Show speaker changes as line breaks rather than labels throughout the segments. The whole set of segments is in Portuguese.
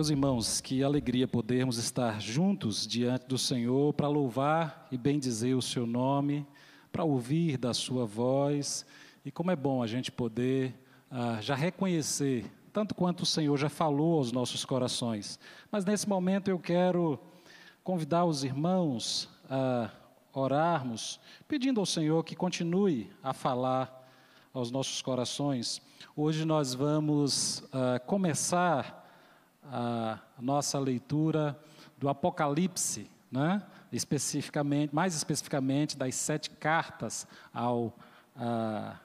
Meus irmãos, que alegria podermos estar juntos diante do Senhor para louvar e bendizer o seu nome, para ouvir da sua voz. E como é bom a gente poder ah, já reconhecer, tanto quanto o Senhor já falou aos nossos corações. Mas nesse momento eu quero convidar os irmãos a orarmos, pedindo ao Senhor que continue a falar aos nossos corações. Hoje nós vamos ah, começar a nossa leitura do Apocalipse, né? especificamente, mais especificamente das sete cartas ao, a,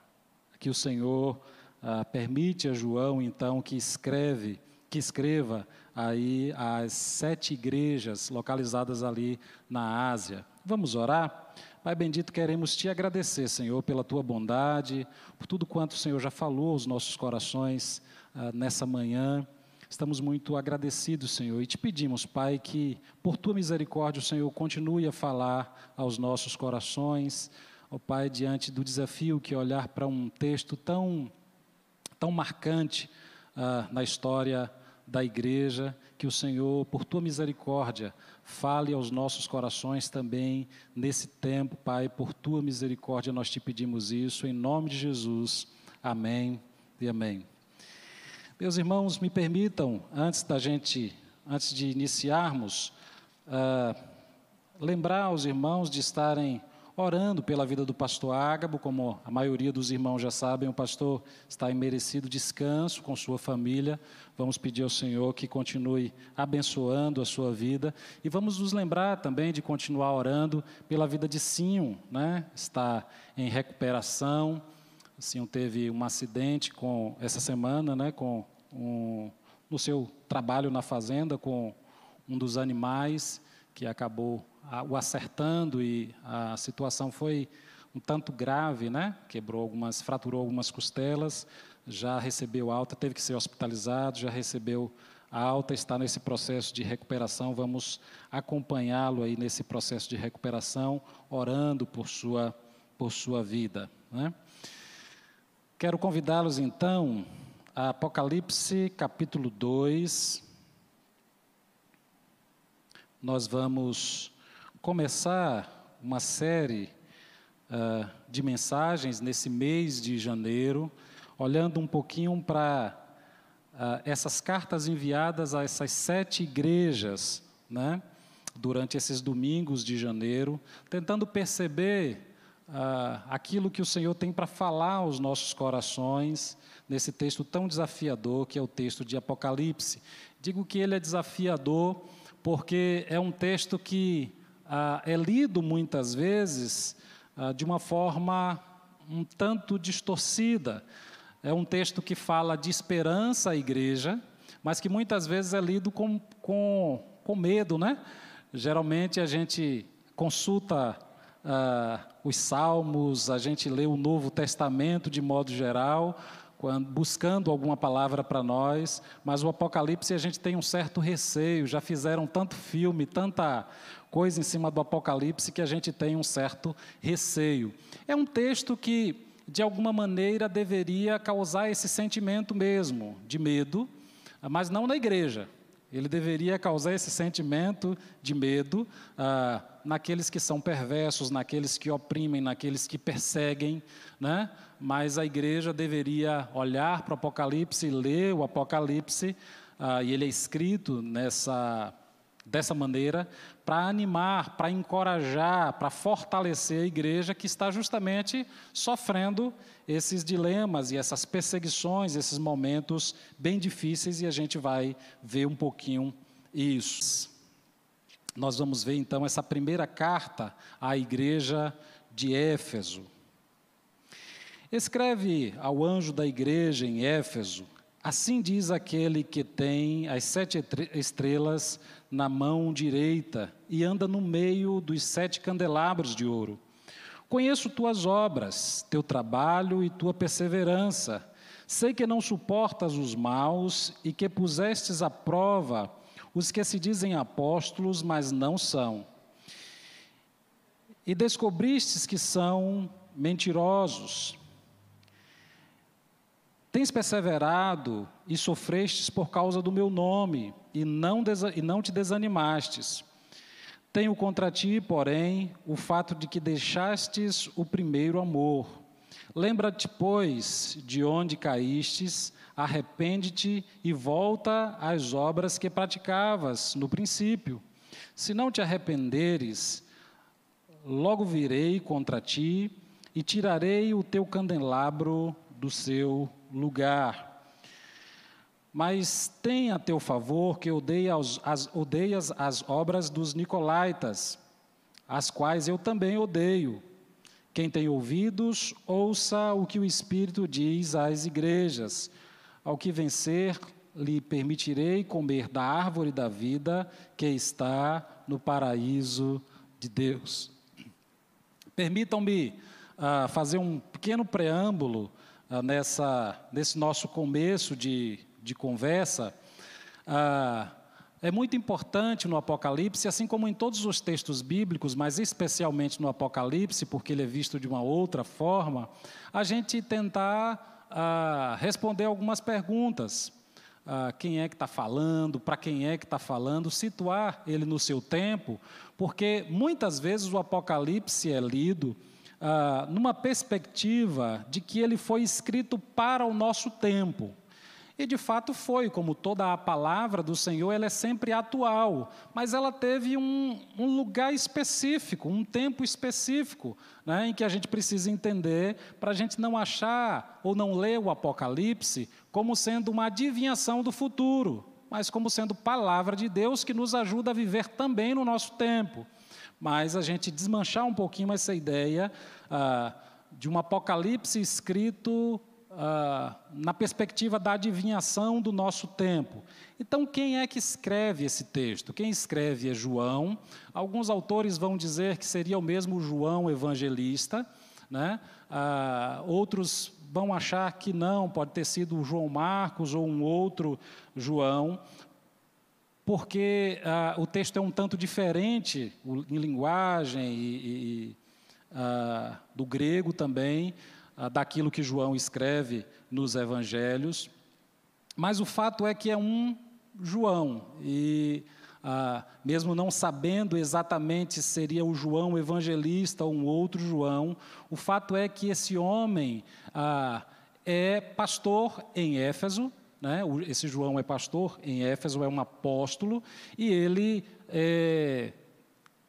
que o Senhor a, permite a João, então, que escreve, que escreva aí as sete igrejas localizadas ali na Ásia. Vamos orar? Pai bendito, queremos te agradecer, Senhor, pela tua bondade, por tudo quanto o Senhor já falou aos nossos corações ah, nessa manhã. Estamos muito agradecidos, Senhor, e te pedimos, Pai, que por tua misericórdia o Senhor continue a falar aos nossos corações, ó Pai, diante do desafio que olhar para um texto tão, tão marcante ah, na história da igreja, que o Senhor, por tua misericórdia, fale aos nossos corações também nesse tempo, Pai, por tua misericórdia nós te pedimos isso, em nome de Jesus. Amém e amém. Meus irmãos, me permitam, antes da gente, antes de iniciarmos, uh, lembrar aos irmãos de estarem orando pela vida do pastor Ágabo, como a maioria dos irmãos já sabem, o pastor está em merecido descanso com sua família. Vamos pedir ao Senhor que continue abençoando a sua vida e vamos nos lembrar também de continuar orando pela vida de Sinho, né? Está em recuperação o senhor teve um acidente com essa semana, né, com um, no seu trabalho na fazenda com um dos animais que acabou o acertando e a situação foi um tanto grave, né? Quebrou algumas, fraturou algumas costelas, já recebeu alta, teve que ser hospitalizado, já recebeu alta, está nesse processo de recuperação. Vamos acompanhá-lo aí nesse processo de recuperação, orando por sua por sua vida, né? Quero convidá-los então a Apocalipse capítulo 2. Nós vamos começar uma série uh, de mensagens nesse mês de janeiro, olhando um pouquinho para uh, essas cartas enviadas a essas sete igrejas, né, durante esses domingos de janeiro, tentando perceber ah, aquilo que o Senhor tem para falar aos nossos corações nesse texto tão desafiador que é o texto de Apocalipse. Digo que ele é desafiador porque é um texto que ah, é lido muitas vezes ah, de uma forma um tanto distorcida. É um texto que fala de esperança à igreja, mas que muitas vezes é lido com, com, com medo, né? Geralmente a gente consulta ah, os Salmos, a gente lê o Novo Testamento de modo geral, quando, buscando alguma palavra para nós, mas o Apocalipse a gente tem um certo receio, já fizeram tanto filme, tanta coisa em cima do Apocalipse que a gente tem um certo receio. É um texto que, de alguma maneira, deveria causar esse sentimento mesmo, de medo, mas não na igreja. Ele deveria causar esse sentimento de medo ah, naqueles que são perversos, naqueles que oprimem, naqueles que perseguem, né? mas a igreja deveria olhar para o Apocalipse, ler o Apocalipse, ah, e ele é escrito nessa dessa maneira para animar, para encorajar, para fortalecer a igreja que está justamente sofrendo esses dilemas e essas perseguições, esses momentos bem difíceis, e a gente vai ver um pouquinho isso. Nós vamos ver então essa primeira carta à igreja de Éfeso. Escreve ao anjo da igreja em Éfeso: Assim diz aquele que tem as sete estrelas na mão direita e anda no meio dos sete candelabros de ouro. Conheço tuas obras, teu trabalho e tua perseverança. Sei que não suportas os maus e que pusestes à prova os que se dizem apóstolos, mas não são. E descobristes que são mentirosos Tens perseverado e sofrestes por causa do meu nome, e não, e não te desanimastes. Tenho contra ti, porém, o fato de que deixastes o primeiro amor. Lembra-te, pois, de onde caístes, arrepende-te e volta às obras que praticavas no princípio. Se não te arrependeres, logo virei contra ti e tirarei o teu candelabro do seu lugar. Mas tem a teu favor que odeias as, odeias as obras dos nicolaitas, as quais eu também odeio. Quem tem ouvidos, ouça o que o Espírito diz às igrejas. Ao que vencer, lhe permitirei comer da árvore da vida que está no paraíso de Deus. Permitam-me uh, fazer um pequeno preâmbulo uh, nessa, nesse nosso começo de de conversa, ah, é muito importante no Apocalipse, assim como em todos os textos bíblicos, mas especialmente no Apocalipse, porque ele é visto de uma outra forma, a gente tentar responder algumas perguntas. Ah, quem é que está falando, para quem é que está falando, situar ele no seu tempo, porque muitas vezes o Apocalipse é lido ah, numa perspectiva de que ele foi escrito para o nosso tempo. E de fato foi, como toda a palavra do Senhor, ela é sempre atual, mas ela teve um, um lugar específico, um tempo específico, né, em que a gente precisa entender para a gente não achar ou não ler o Apocalipse como sendo uma adivinhação do futuro, mas como sendo palavra de Deus que nos ajuda a viver também no nosso tempo. Mas a gente desmanchar um pouquinho essa ideia ah, de um Apocalipse escrito ah, na perspectiva da adivinhação do nosso tempo. Então, quem é que escreve esse texto? Quem escreve é João. Alguns autores vão dizer que seria o mesmo João evangelista, né? Ah, outros vão achar que não, pode ter sido o João Marcos ou um outro João, porque ah, o texto é um tanto diferente em linguagem e, e do grego também daquilo que João escreve nos evangelhos, mas o fato é que é um João, e ah, mesmo não sabendo exatamente se seria o João evangelista ou um outro João, o fato é que esse homem ah, é pastor em Éfeso, né? esse João é pastor em Éfeso, é um apóstolo, e ele é,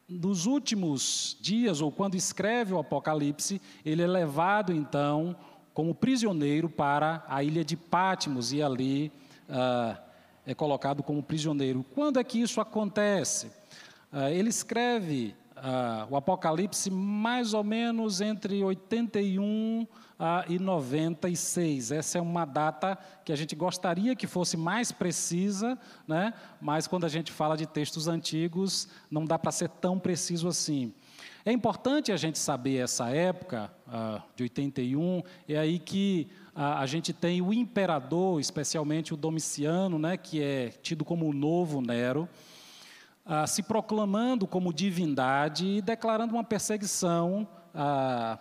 nos últimos dias, ou quando escreve o Apocalipse, ele é levado então como prisioneiro para a ilha de Patmos e ali ah, é colocado como prisioneiro. Quando é que isso acontece? Ah, ele escreve ah, o Apocalipse mais ou menos entre 81 ah, e 96. Essa é uma data que a gente gostaria que fosse mais precisa, né? mas quando a gente fala de textos antigos, não dá para ser tão preciso assim. É importante a gente saber essa época, ah, de 81, é aí que ah, a gente tem o imperador, especialmente o Domiciano, né, que é tido como o novo Nero, ah, se proclamando como divindade e declarando uma perseguição ah,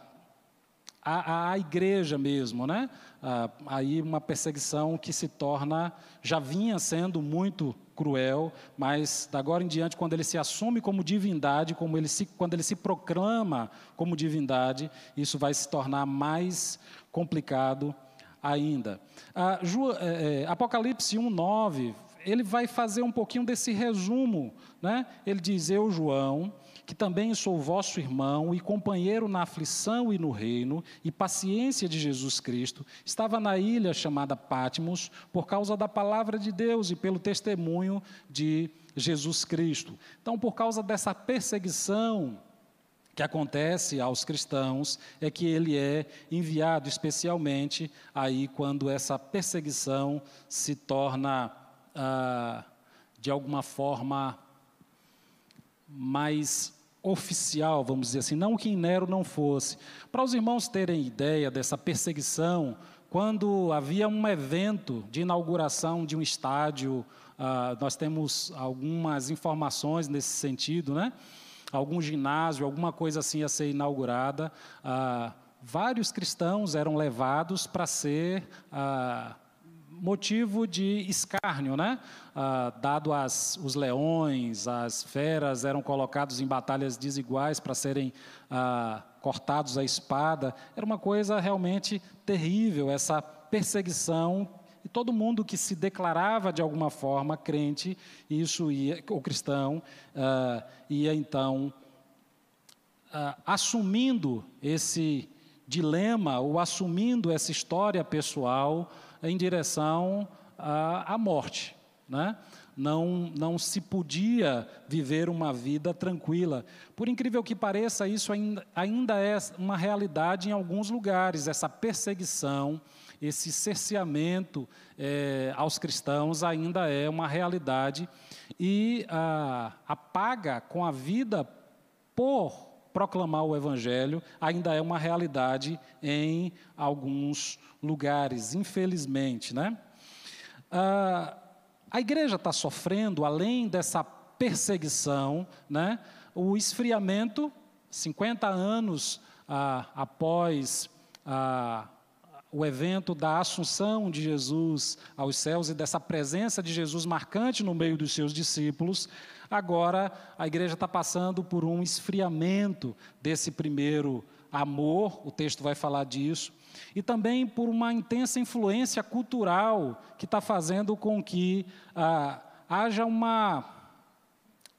à, à, igreja mesmo, né? Ah, aí uma perseguição que se torna, já vinha sendo muito cruel, mas da agora em diante, quando ele se assume como divindade, como ele se, quando ele se proclama como divindade, isso vai se tornar mais complicado ainda. Ah, Ju, é, Apocalipse 1, 9 ele vai fazer um pouquinho desse resumo. Né? Ele diz: Eu, João, que também sou vosso irmão e companheiro na aflição e no reino e paciência de Jesus Cristo, estava na ilha chamada Pátimos por causa da palavra de Deus e pelo testemunho de Jesus Cristo. Então, por causa dessa perseguição que acontece aos cristãos é que ele é enviado especialmente aí quando essa perseguição se torna ah, de alguma forma mais oficial, vamos dizer assim, não que Nero não fosse. Para os irmãos terem ideia dessa perseguição, quando havia um evento de inauguração de um estádio, ah, nós temos algumas informações nesse sentido, né? Algum ginásio, alguma coisa assim a ser inaugurada. Ah, vários cristãos eram levados para ser ah, motivo de escárnio, né? Ah, dado as, os leões, as feras eram colocados em batalhas desiguais para serem ah, cortados à espada. Era uma coisa realmente terrível essa perseguição e todo mundo que se declarava de alguma forma crente, isso ia, ou cristão, uh, ia então uh, assumindo esse dilema ou assumindo essa história pessoal em direção à, à morte, né? Não, não se podia viver uma vida tranquila. Por incrível que pareça, isso ainda, ainda é uma realidade em alguns lugares, essa perseguição, esse cerceamento é, aos cristãos ainda é uma realidade e a, a paga com a vida por proclamar o Evangelho ainda é uma realidade em alguns lugares, infelizmente, né? Ah, a igreja está sofrendo, além dessa perseguição, né, o esfriamento, 50 anos ah, após ah, o evento da assunção de Jesus aos céus e dessa presença de Jesus marcante no meio dos seus discípulos, agora a igreja está passando por um esfriamento desse primeiro amor, o texto vai falar disso, e também por uma intensa influência cultural que está fazendo com que ah, haja uma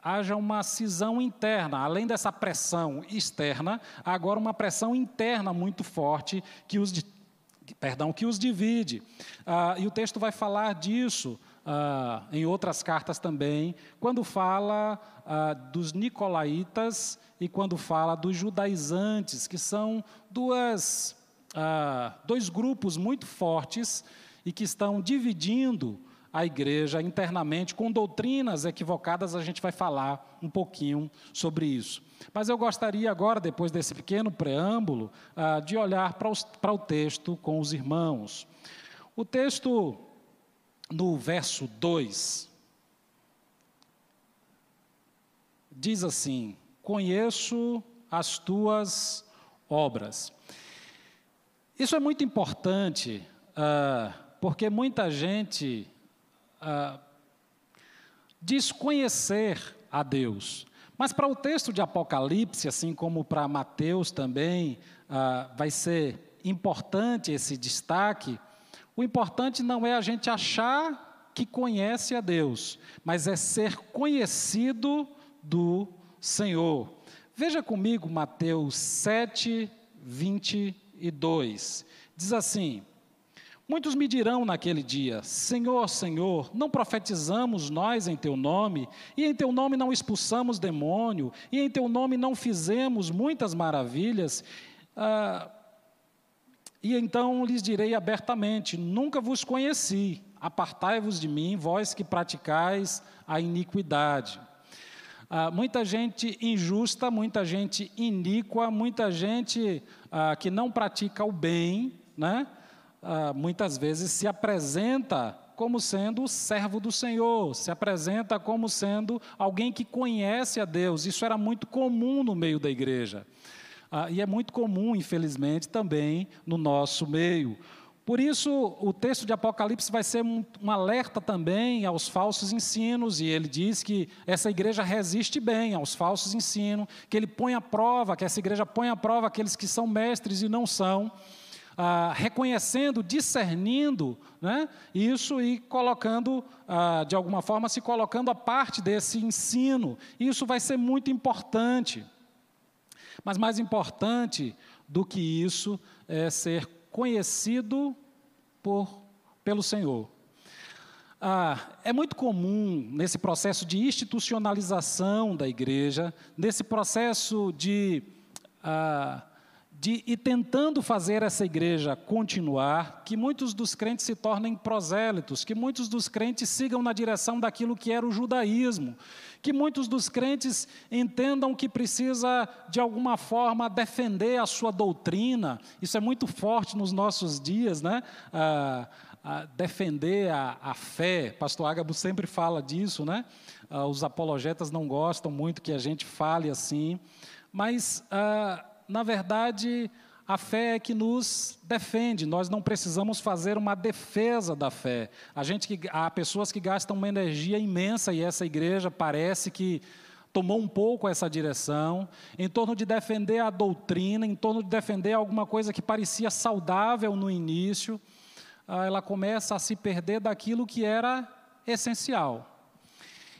haja uma cisão interna, além dessa pressão externa, agora uma pressão interna muito forte que os perdão, que os divide. Ah, e o texto vai falar disso ah, em outras cartas também, quando fala ah, dos nicolaítas e quando fala dos judaizantes, que são duas, ah, dois grupos muito fortes e que estão dividindo a igreja internamente com doutrinas equivocadas, a gente vai falar um pouquinho sobre isso. Mas eu gostaria agora, depois desse pequeno preâmbulo, ah, de olhar para o texto com os irmãos. O texto, no verso 2, diz assim: Conheço as tuas obras. Isso é muito importante, ah, porque muita gente ah, desconhecer a Deus. Mas para o texto de Apocalipse, assim como para Mateus também, ah, vai ser importante esse destaque. O importante não é a gente achar que conhece a Deus, mas é ser conhecido do Senhor. Veja comigo Mateus 7, 22. Diz assim: Muitos me dirão naquele dia: Senhor, Senhor, não profetizamos nós em teu nome, e em teu nome não expulsamos demônio, e em teu nome não fizemos muitas maravilhas? Ah, e então lhes direi abertamente: Nunca vos conheci, apartai-vos de mim, vós que praticais a iniquidade. Ah, muita gente injusta, muita gente iníqua, muita gente ah, que não pratica o bem, né? Ah, muitas vezes se apresenta como sendo o servo do Senhor, se apresenta como sendo alguém que conhece a Deus. Isso era muito comum no meio da igreja. Ah, e é muito comum, infelizmente, também no nosso meio. Por isso, o texto de Apocalipse vai ser um, um, alerta também aos falsos ensinos, e ele diz que essa igreja resiste bem aos falsos ensinos, que ele põe à prova, que essa igreja põe à prova aqueles que são mestres e não são ah, reconhecendo, discernindo né, isso e colocando, ah, de alguma forma, se colocando a parte desse ensino. Isso vai ser muito importante. Mas mais importante do que isso é ser conhecido por, pelo Senhor. Ah, é muito comum nesse processo de institucionalização da igreja, nesse processo de ah, de ir tentando fazer essa igreja continuar, que muitos dos crentes se tornem prosélitos, que muitos dos crentes sigam na direção daquilo que era o judaísmo, que muitos dos crentes entendam que precisa, de alguma forma, defender a sua doutrina. Isso é muito forte nos nossos dias, né? Ah, ah, defender a, a, fé. Pastor Ágabo sempre fala disso, né? Ah, os apologetas não gostam muito que a gente fale assim, mas. Ah, na verdade, a fé é que nos defende, nós não precisamos fazer uma defesa da fé. A gente que, há pessoas que gastam uma energia imensa e essa igreja parece que tomou um pouco essa direção, em torno de defender a doutrina, em torno de defender alguma coisa que parecia saudável no início, ah, ela começa a se perder daquilo que era essencial.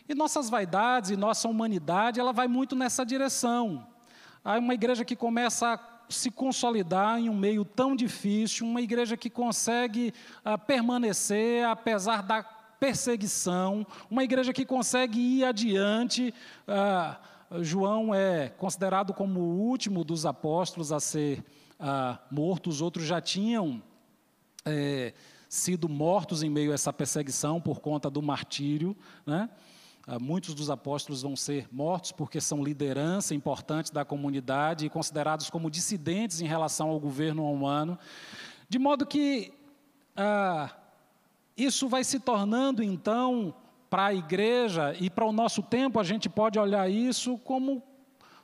E nossas vaidades e nossa humanidade, ela vai muito nessa direção. Há uma igreja que começa a se consolidar em um meio tão difícil, uma igreja que consegue ah, permanecer apesar da perseguição, uma igreja que consegue ir adiante. Ah, João é considerado como o último dos apóstolos a ser ah, morto, os outros já tinham é, sido mortos em meio a essa perseguição por conta do martírio, né? Ah, muitos dos apóstolos vão ser mortos porque são liderança importante da comunidade e considerados como dissidentes em relação ao governo humano. De modo que ah, isso vai se tornando, então, para a igreja e para o nosso tempo, a gente pode olhar isso como,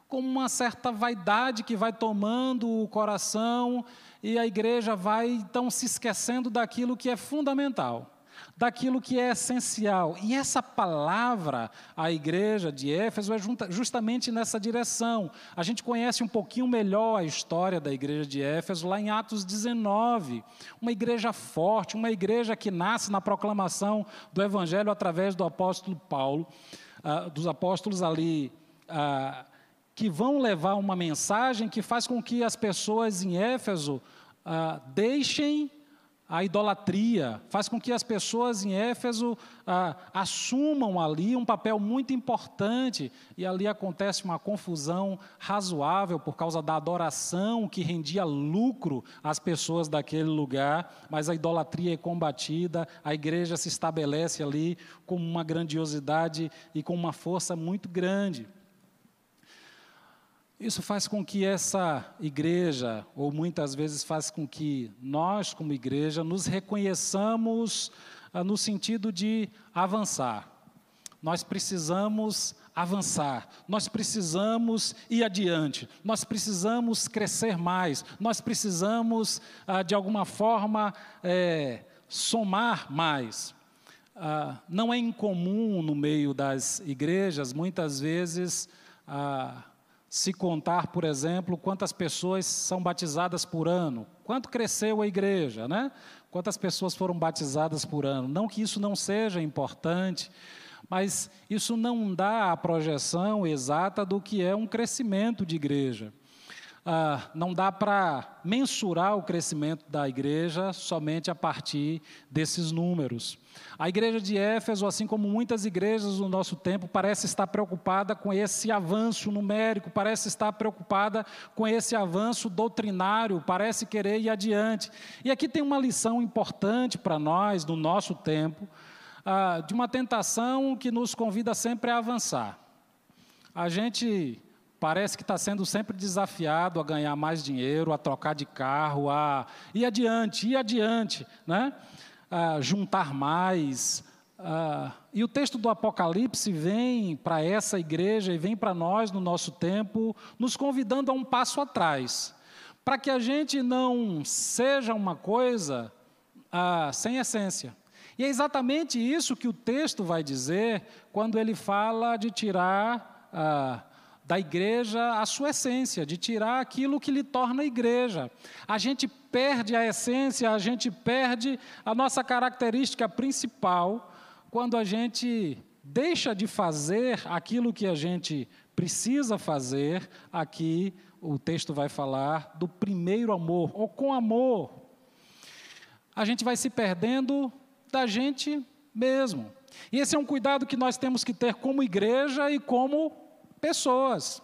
como uma certa vaidade que vai tomando o coração e a igreja vai, então, se esquecendo daquilo que é fundamental daquilo que é essencial. E essa palavra, a igreja de Éfeso, é justamente nessa direção. A gente conhece um pouquinho melhor a história da igreja de Éfeso lá em Atos 19. Uma igreja forte, uma igreja que nasce na proclamação do evangelho através do apóstolo Paulo, uh, dos apóstolos ali. Uh, que vão levar uma mensagem que faz com que as pessoas em Éfeso uh, deixem a idolatria, faz com que as pessoas em Éfeso ah, assumam ali um papel muito importante, e ali acontece uma confusão razoável por causa da adoração que rendia lucro às pessoas daquele lugar, mas a idolatria é combatida, a igreja se estabelece ali com uma grandiosidade e com uma força muito grande. Isso faz com que essa igreja, ou muitas vezes faz com que nós, como igreja, nos reconheçamos ah, no sentido de avançar. Nós precisamos avançar, nós precisamos ir adiante, nós precisamos crescer mais, nós precisamos, ah, de alguma forma, é, somar mais. Ah, não é incomum no meio das igrejas, muitas vezes, ah, se contar, por exemplo, quantas pessoas são batizadas por ano, quanto cresceu a igreja, né? Quantas pessoas foram batizadas por ano. Não que isso não seja importante, mas isso não dá a projeção exata do que é um crescimento de igreja. Ah, não dá para mensurar o crescimento da igreja somente a partir desses números. A igreja de Éfeso, assim como muitas igrejas no nosso tempo, parece estar preocupada com esse avanço numérico, parece estar preocupada com esse avanço doutrinário, parece querer ir adiante. E aqui tem uma lição importante para nós, no nosso tempo, ah, de uma tentação que nos convida sempre a avançar. A gente parece que está sendo sempre desafiado a ganhar mais dinheiro, a trocar de carro, a ir adiante, ir adiante, né? Juntar mais. e o texto do Apocalipse vem para essa igreja e vem para nós no nosso tempo, nos convidando a um passo atrás, para que a gente não seja uma coisa sem essência. E é exatamente isso que o texto vai dizer quando ele fala de tirar da igreja a sua essência, de tirar aquilo que lhe torna igreja. A gente perde a essência, a gente perde a nossa característica principal quando a gente deixa de fazer aquilo que a gente precisa fazer. Aqui o texto vai falar do primeiro amor, ou com amor. A gente vai se perdendo da gente mesmo. E esse é um cuidado que nós temos que ter como igreja e como pessoas.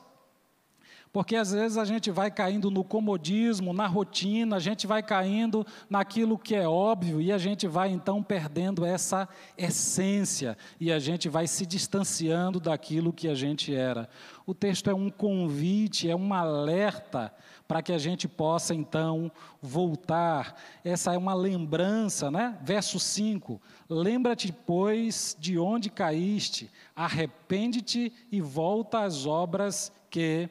Porque às vezes a gente vai caindo no comodismo, na rotina, a gente vai caindo naquilo que é óbvio e a gente vai então perdendo essa essência e a gente vai se distanciando daquilo que a gente era. O texto é um convite, é um alerta para que a gente possa então voltar. Essa é uma lembrança, né? Verso 5: Lembra-te, pois, de onde caíste, arrepende-te e volta às obras que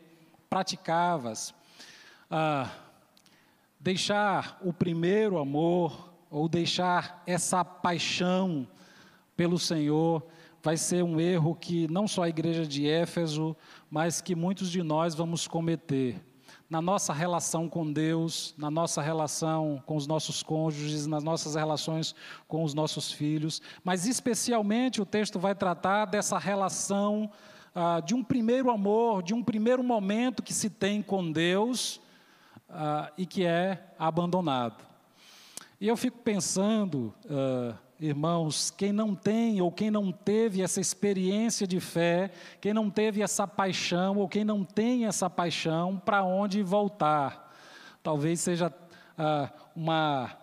praticavas. Ah, deixar o primeiro amor, ou deixar essa paixão pelo Senhor, vai ser um erro que não só a igreja de Éfeso, mas que muitos de nós vamos cometer. Na nossa relação com Deus, na nossa relação com os nossos cônjuges, nas nossas relações com os nossos filhos, mas especialmente o texto vai tratar dessa relação ah, de um primeiro amor, de um primeiro momento que se tem com Deus ah, e que é abandonado. E eu fico pensando, ah, irmãos, quem não tem ou quem não teve essa experiência de fé, quem não teve essa paixão ou quem não tem essa paixão, para onde voltar? Talvez seja ah, uma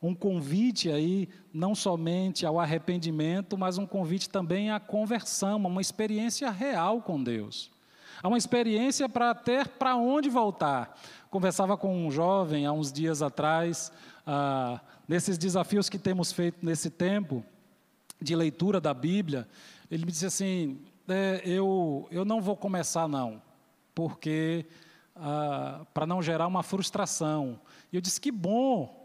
um convite aí não somente ao arrependimento, mas um convite também à conversão, uma experiência real com Deus. Há uma experiência para ter para onde voltar. Conversava com um jovem há uns dias atrás, ah, nesses desafios que temos feito nesse tempo de leitura da Bíblia. Ele me disse assim: é, eu, eu não vou começar, não, porque ah, para não gerar uma frustração. E eu disse: que bom,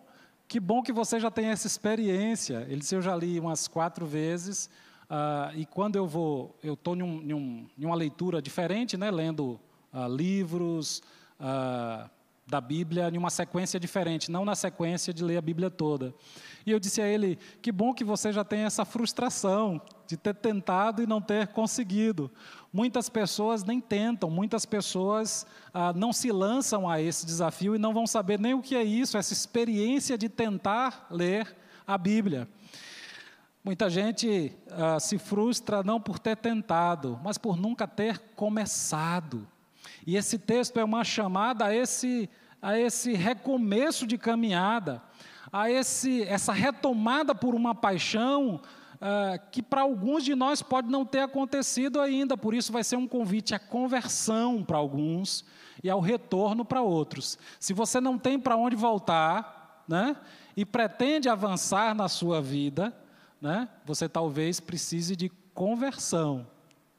que bom que você já tem essa experiência. Ele disse: Eu já li umas quatro vezes. Uh, e quando eu vou, eu estou em, um, em, um, em, uma leitura diferente, né, lendo uh, livros uh, da Bíblia em uma sequência diferente, não na sequência de ler a Bíblia toda. E eu disse a ele: que bom que você já tem essa frustração de ter tentado e não ter conseguido. Muitas pessoas nem tentam, muitas pessoas ah, não se lançam a esse desafio e não vão saber nem o que é isso, essa experiência de tentar ler a Bíblia. Muita gente ah, se frustra não por ter tentado, mas por nunca ter começado. E esse texto é uma chamada a esse, a esse recomeço de caminhada, a esse, essa retomada por uma paixão uh, que para alguns de nós pode não ter acontecido ainda, por isso vai ser um convite à conversão para alguns e ao retorno para outros. Se você não tem para onde voltar, né, e pretende avançar na sua vida, né, você talvez precise de conversão,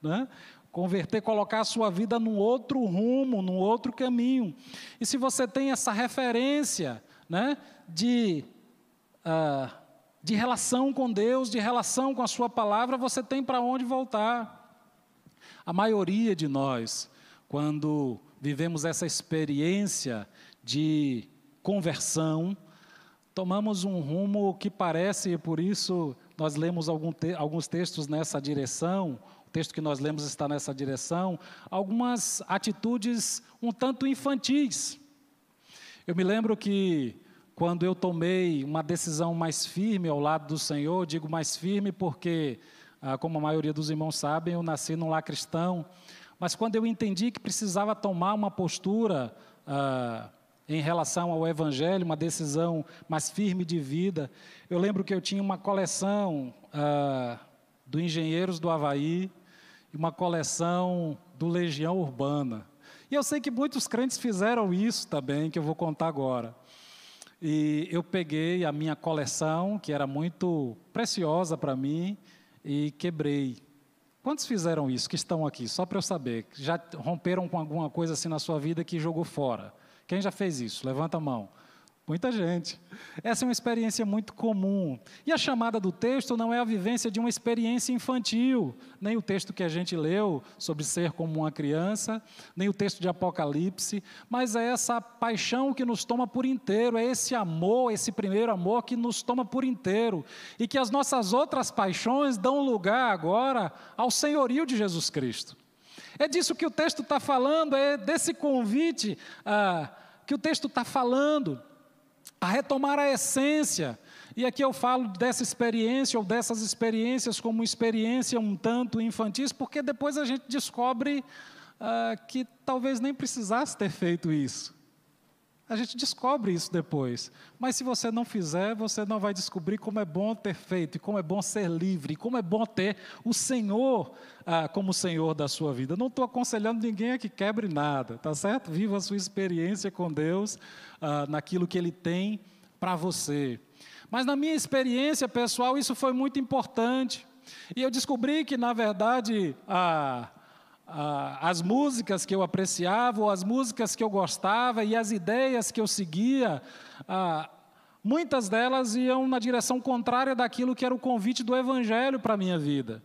né? Converter, colocar a sua vida num outro rumo, num outro caminho. E se você tem essa referência, né, de uh, de relação com Deus, de relação com a Sua palavra, você tem para onde voltar. A maioria de nós, quando vivemos essa experiência de conversão, tomamos um rumo que parece, e por isso nós lemos te alguns textos nessa direção, o texto que nós lemos está nessa direção, algumas atitudes um tanto infantis. Eu me lembro que quando eu tomei uma decisão mais firme ao lado do Senhor, digo mais firme porque, ah, como a maioria dos irmãos sabem, eu nasci num lar cristão, mas quando eu entendi que precisava tomar uma postura ah, em relação ao Evangelho, uma decisão mais firme de vida, eu lembro que eu tinha uma coleção ah, do Engenheiros do Havaí e uma coleção do Legião Urbana. E eu sei que muitos crentes fizeram isso também, que eu vou contar agora. E eu peguei a minha coleção, que era muito preciosa para mim, e quebrei. Quantos fizeram isso que estão aqui? Só para eu saber. Já romperam com alguma coisa assim na sua vida que jogou fora? Quem já fez isso? Levanta a mão. Muita gente. Essa é uma experiência muito comum. E a chamada do texto não é a vivência de uma experiência infantil, nem o texto que a gente leu sobre ser como uma criança, nem o texto de Apocalipse, mas é essa paixão que nos toma por inteiro, é esse amor, esse primeiro amor que nos toma por inteiro, e que as nossas outras paixões dão lugar agora ao senhorio de Jesus Cristo. É disso que o texto está falando, é desse convite ah, que o texto está falando a retomar a essência. E aqui eu falo dessa experiência ou dessas experiências como experiência um tanto infantis, porque depois a gente descobre uh, que talvez nem precisasse ter feito isso. A gente descobre isso depois. Mas se você não fizer, você não vai descobrir como é bom ter feito, e como é bom ser livre, como é bom ter o Senhor ah, como Senhor da sua vida. não estou aconselhando ninguém a que quebre nada, tá certo? Viva a sua experiência com Deus ah, naquilo que Ele tem para você. Mas na minha experiência pessoal, isso foi muito importante. E eu descobri que, na verdade, a, ah, as músicas que eu apreciava, ou as músicas que eu gostava e as ideias que eu seguia, ah, muitas delas iam na direção contrária daquilo que era o convite do Evangelho para a minha vida.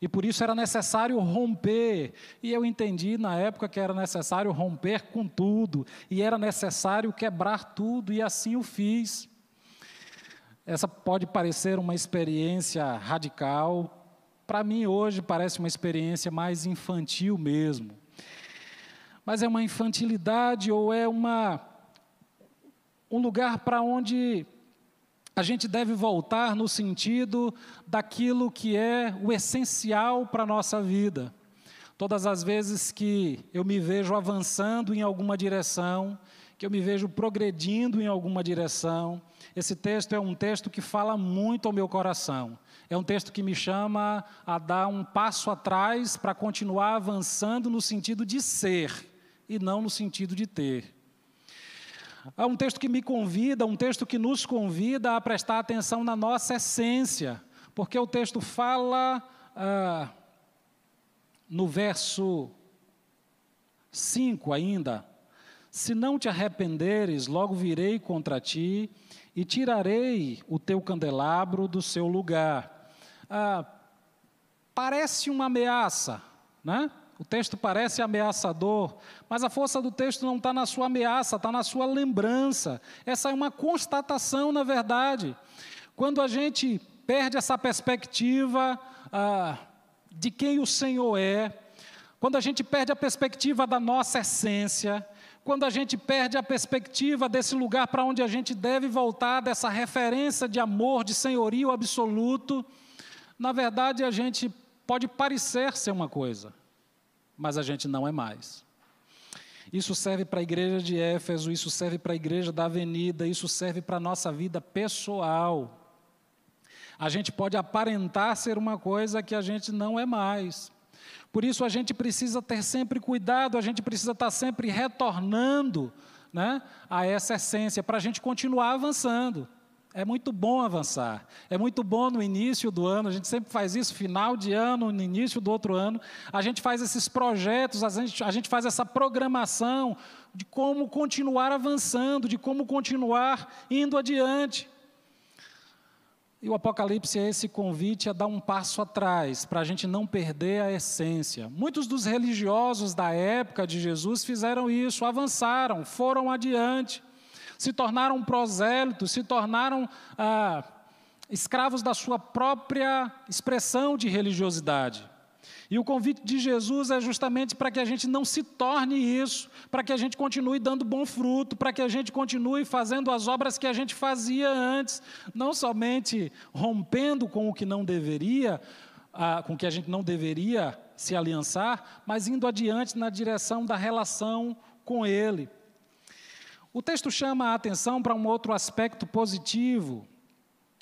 E por isso era necessário romper. E eu entendi na época que era necessário romper com tudo, e era necessário quebrar tudo, e assim o fiz. Essa pode parecer uma experiência radical, para mim, hoje, parece uma experiência mais infantil mesmo. Mas é uma infantilidade ou é uma, um lugar para onde a gente deve voltar no sentido daquilo que é o essencial para a nossa vida. Todas as vezes que eu me vejo avançando em alguma direção, que eu me vejo progredindo em alguma direção, esse texto é um texto que fala muito ao meu coração. É um texto que me chama a dar um passo atrás para continuar avançando no sentido de ser e não no sentido de ter. É um texto que me convida, um texto que nos convida a prestar atenção na nossa essência, porque o texto fala ah, no verso 5 ainda: Se não te arrependeres, logo virei contra ti e tirarei o teu candelabro do seu lugar ah, parece uma ameaça, né? O texto parece ameaçador, mas a força do texto não está na sua ameaça, está na sua lembrança. Essa é uma constatação, na verdade. Quando a gente perde essa perspectiva ah, de quem o Senhor é, quando a gente perde a perspectiva da nossa essência, quando a gente perde a perspectiva desse lugar para onde a gente deve voltar, dessa referência de amor, de senhorio absoluto, na verdade, a gente pode parecer ser uma coisa, mas a gente não é mais. Isso serve para a igreja de Éfeso, isso serve para a igreja da Avenida, isso serve para a nossa vida pessoal. A gente pode aparentar ser uma coisa que a gente não é mais. Por isso a gente precisa ter sempre cuidado, a gente precisa estar sempre retornando né, a essa essência para a gente continuar avançando. É muito bom avançar. É muito bom no início do ano, a gente sempre faz isso, final de ano, no início do outro ano. A gente faz esses projetos, a gente, a gente faz essa programação de como continuar avançando, de como continuar indo adiante. E o Apocalipse é esse convite a dar um passo atrás, para a gente não perder a essência. Muitos dos religiosos da época de Jesus fizeram isso, avançaram, foram adiante se tornaram prosélitos, se tornaram ah, escravos da sua própria expressão de religiosidade. E o convite de Jesus é justamente para que a gente não se torne isso, para que a gente continue dando bom fruto, para que a gente continue fazendo as obras que a gente fazia antes, não somente rompendo com o que não deveria, ah, com o que a gente não deveria se aliançar, mas indo adiante na direção da relação com Ele. O texto chama a atenção para um outro aspecto positivo.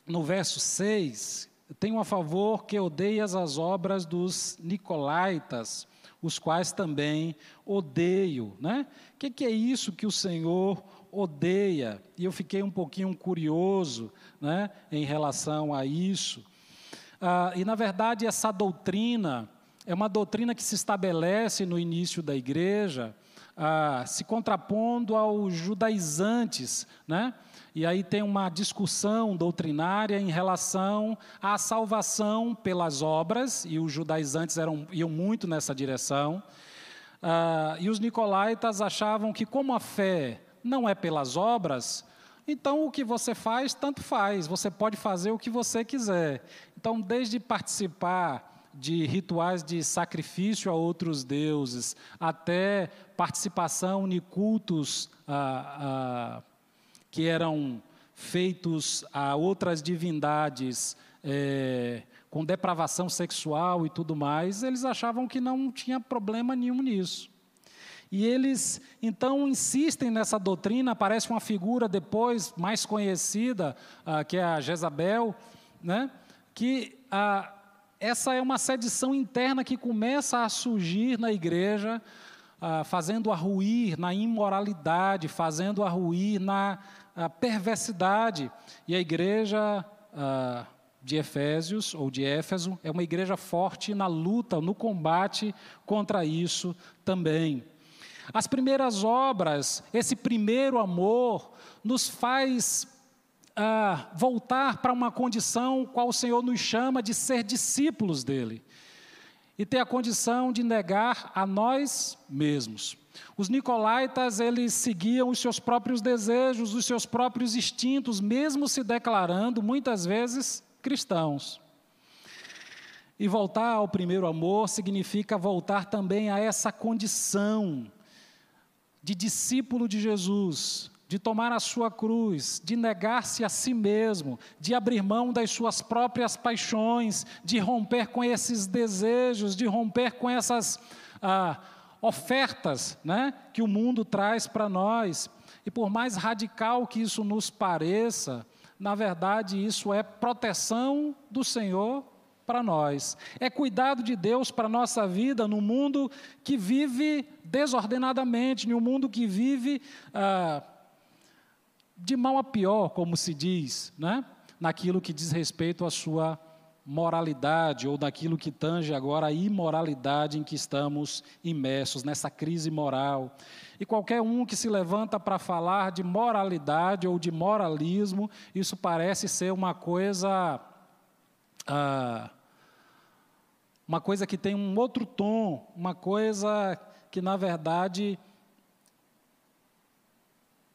No verso 6, tenho a favor que odeias as obras dos nicolaitas, os quais também odeio. Né? O que, que é isso que o Senhor odeia? E eu fiquei um pouquinho curioso né, em relação a isso. Ah, e, na verdade, essa doutrina é uma doutrina que se estabelece no início da igreja ah, se contrapondo aos judaizantes, né? E aí tem uma discussão doutrinária em relação à salvação pelas obras, e os judaizantes eram, iam muito nessa direção. Ah, e os nicolaitas achavam que, como a fé não é pelas obras, então o que você faz, tanto faz, você pode fazer o que você quiser. Então, desde participar de rituais de sacrifício a outros deuses, até participação em cultos ah, ah, que eram feitos a outras divindades, é, com depravação sexual e tudo mais, eles achavam que não tinha problema nenhum nisso. E eles então insistem nessa doutrina, aparece uma figura depois mais conhecida, ah, que é a Jezabel, né, que ah, essa é uma sedição interna que começa a surgir na igreja, ah, fazendo a ruir na imoralidade, fazendo a ruir na ah, perversidade. E a igreja, ah, de Efésios ou de Éfeso é uma igreja forte na luta, no combate contra isso também. As primeiras obras, esse primeiro amor, nos faz ah, voltar para uma condição qual o Senhor nos chama de ser discípulos dele e ter a condição de negar a nós mesmos. Os nicolaítas, eles seguiam os seus próprios desejos, os seus próprios instintos, mesmo se declarando muitas vezes cristãos. E voltar ao primeiro amor significa voltar também a essa condição de discípulo de Jesus, de tomar a sua cruz, de negar-se a si mesmo, de abrir mão das suas próprias paixões, de romper com esses desejos, de romper com essas ah, ofertas né, que o mundo traz para nós. E por mais radical que isso nos pareça, na verdade, isso é proteção do Senhor para nós. É cuidado de Deus para a nossa vida no mundo que vive desordenadamente, no mundo que vive. Ah, de mal a pior, como se diz, né? naquilo que diz respeito à sua moralidade, ou daquilo que tange agora a imoralidade em que estamos imersos, nessa crise moral. E qualquer um que se levanta para falar de moralidade ou de moralismo, isso parece ser uma coisa. Ah, uma coisa que tem um outro tom, uma coisa que, na verdade,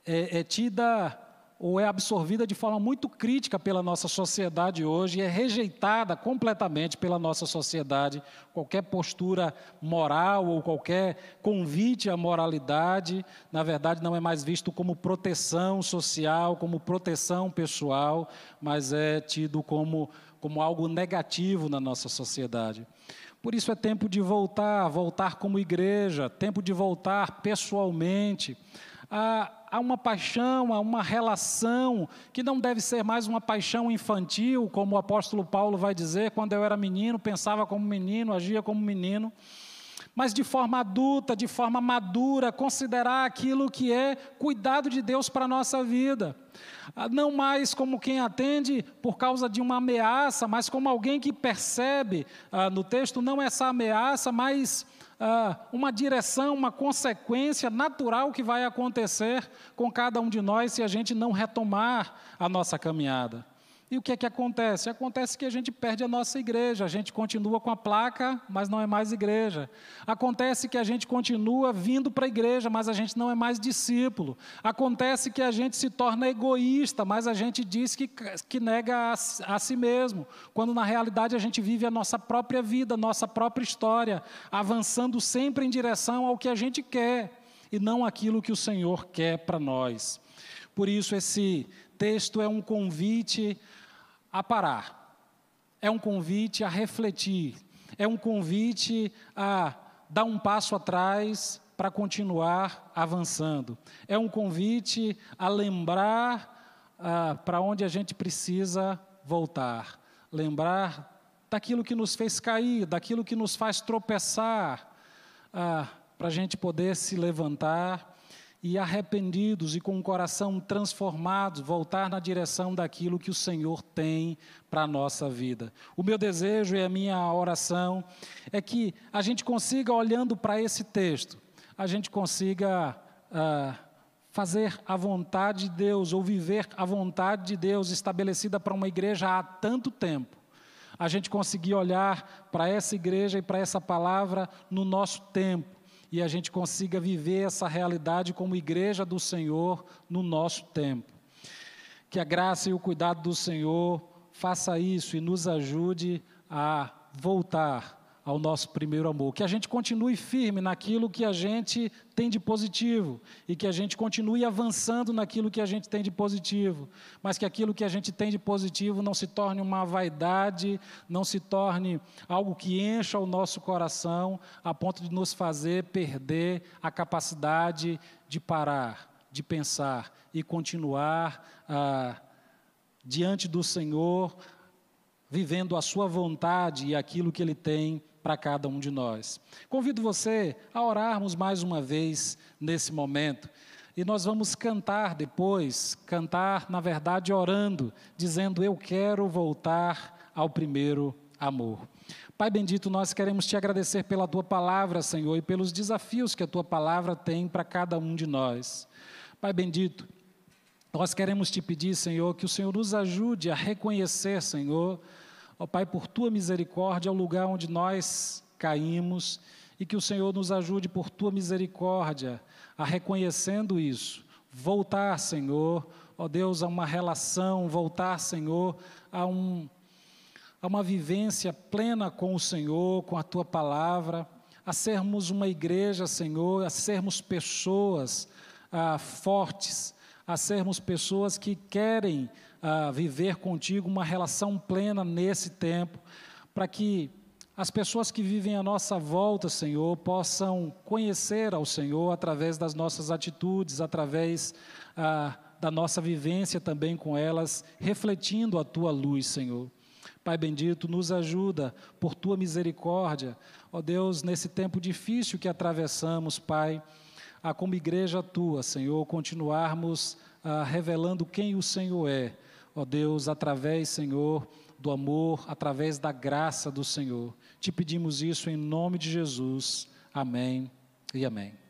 é, é tida ou é absorvida de forma muito crítica pela nossa sociedade hoje, é rejeitada completamente pela nossa sociedade. Qualquer postura moral ou qualquer convite à moralidade, na verdade, não é mais visto como proteção social, como proteção pessoal, mas é tido como, como algo negativo na nossa sociedade. Por isso é tempo de voltar, voltar como igreja, tempo de voltar pessoalmente a, a uma paixão, a uma relação que não deve ser mais uma paixão infantil, como o apóstolo Paulo vai dizer: quando eu era menino, pensava como menino, agia como menino mas de forma adulta, de forma madura, considerar aquilo que é cuidado de Deus para a nossa vida. Ah, não mais como quem atende por causa de uma ameaça, mas como alguém que percebe ah, no texto não essa ameaça, mas ah, uma direção, uma consequência natural que vai acontecer com cada um de nós se a gente não retomar a nossa caminhada. E o que é que acontece? Acontece que a gente perde a nossa igreja, a gente continua com a placa, mas não é mais igreja. Acontece que a gente continua vindo para a igreja, mas a gente não é mais discípulo. Acontece que a gente se torna egoísta, mas a gente diz que, que nega a, a si mesmo, quando na realidade a gente vive a nossa própria vida, nossa própria história, avançando sempre em direção ao que a gente quer e não aquilo que o Senhor quer para nós. Por isso, esse texto é um convite a parar, é um convite a refletir, é um convite a dar um passo atrás para continuar avançando, é um convite a lembrar ah, para onde a gente precisa voltar, lembrar daquilo que nos fez cair, daquilo que nos faz tropeçar, ah, para a gente poder se levantar e arrependidos e com o coração transformado, voltar na direção daquilo que o Senhor tem para a nossa vida. O meu desejo e a minha oração é que a gente consiga, olhando para esse texto, a gente consiga ah, fazer a vontade de Deus ou viver a vontade de Deus estabelecida para uma igreja há tanto tempo. A gente conseguir olhar para essa igreja e para essa palavra no nosso tempo e a gente consiga viver essa realidade como igreja do Senhor no nosso tempo. Que a graça e o cuidado do Senhor faça isso e nos ajude a voltar ao nosso primeiro amor. Que a gente continue firme naquilo que a gente tem de positivo e que a gente continue avançando naquilo que a gente tem de positivo, mas que aquilo que a gente tem de positivo não se torne uma vaidade, não se torne algo que encha o nosso coração a ponto de nos fazer perder a capacidade de parar, de pensar e continuar ah, diante do Senhor, vivendo a Sua vontade e aquilo que Ele tem para cada um de nós. Convido você a orarmos mais uma vez nesse momento. E nós vamos cantar depois, cantar, na verdade, orando, dizendo: Eu quero voltar ao primeiro amor. Pai bendito, nós queremos te agradecer pela tua palavra, Senhor, e pelos desafios que a tua palavra tem para cada um de nós. Pai bendito, nós queremos te pedir, Senhor, que o Senhor nos ajude a reconhecer, Senhor, ó Pai, por tua misericórdia, o lugar onde nós caímos e que o Senhor nos ajude por tua misericórdia a reconhecendo isso, voltar, Senhor, ó Deus, a uma relação, voltar, Senhor, a, um, a uma vivência plena com o Senhor, com a tua palavra, a sermos uma igreja, Senhor, a sermos pessoas ah, fortes, a sermos pessoas que querem ah, viver contigo uma relação plena nesse tempo, para que as pessoas que vivem à nossa volta, Senhor, possam conhecer ao Senhor através das nossas atitudes, através ah, da nossa vivência também com elas, refletindo a tua luz, Senhor. Pai bendito, nos ajuda por tua misericórdia, ó Deus, nesse tempo difícil que atravessamos, Pai a como igreja tua, Senhor, continuarmos ah, revelando quem o Senhor é, ó Deus, através, Senhor, do amor, através da graça do Senhor. Te pedimos isso em nome de Jesus. Amém e amém.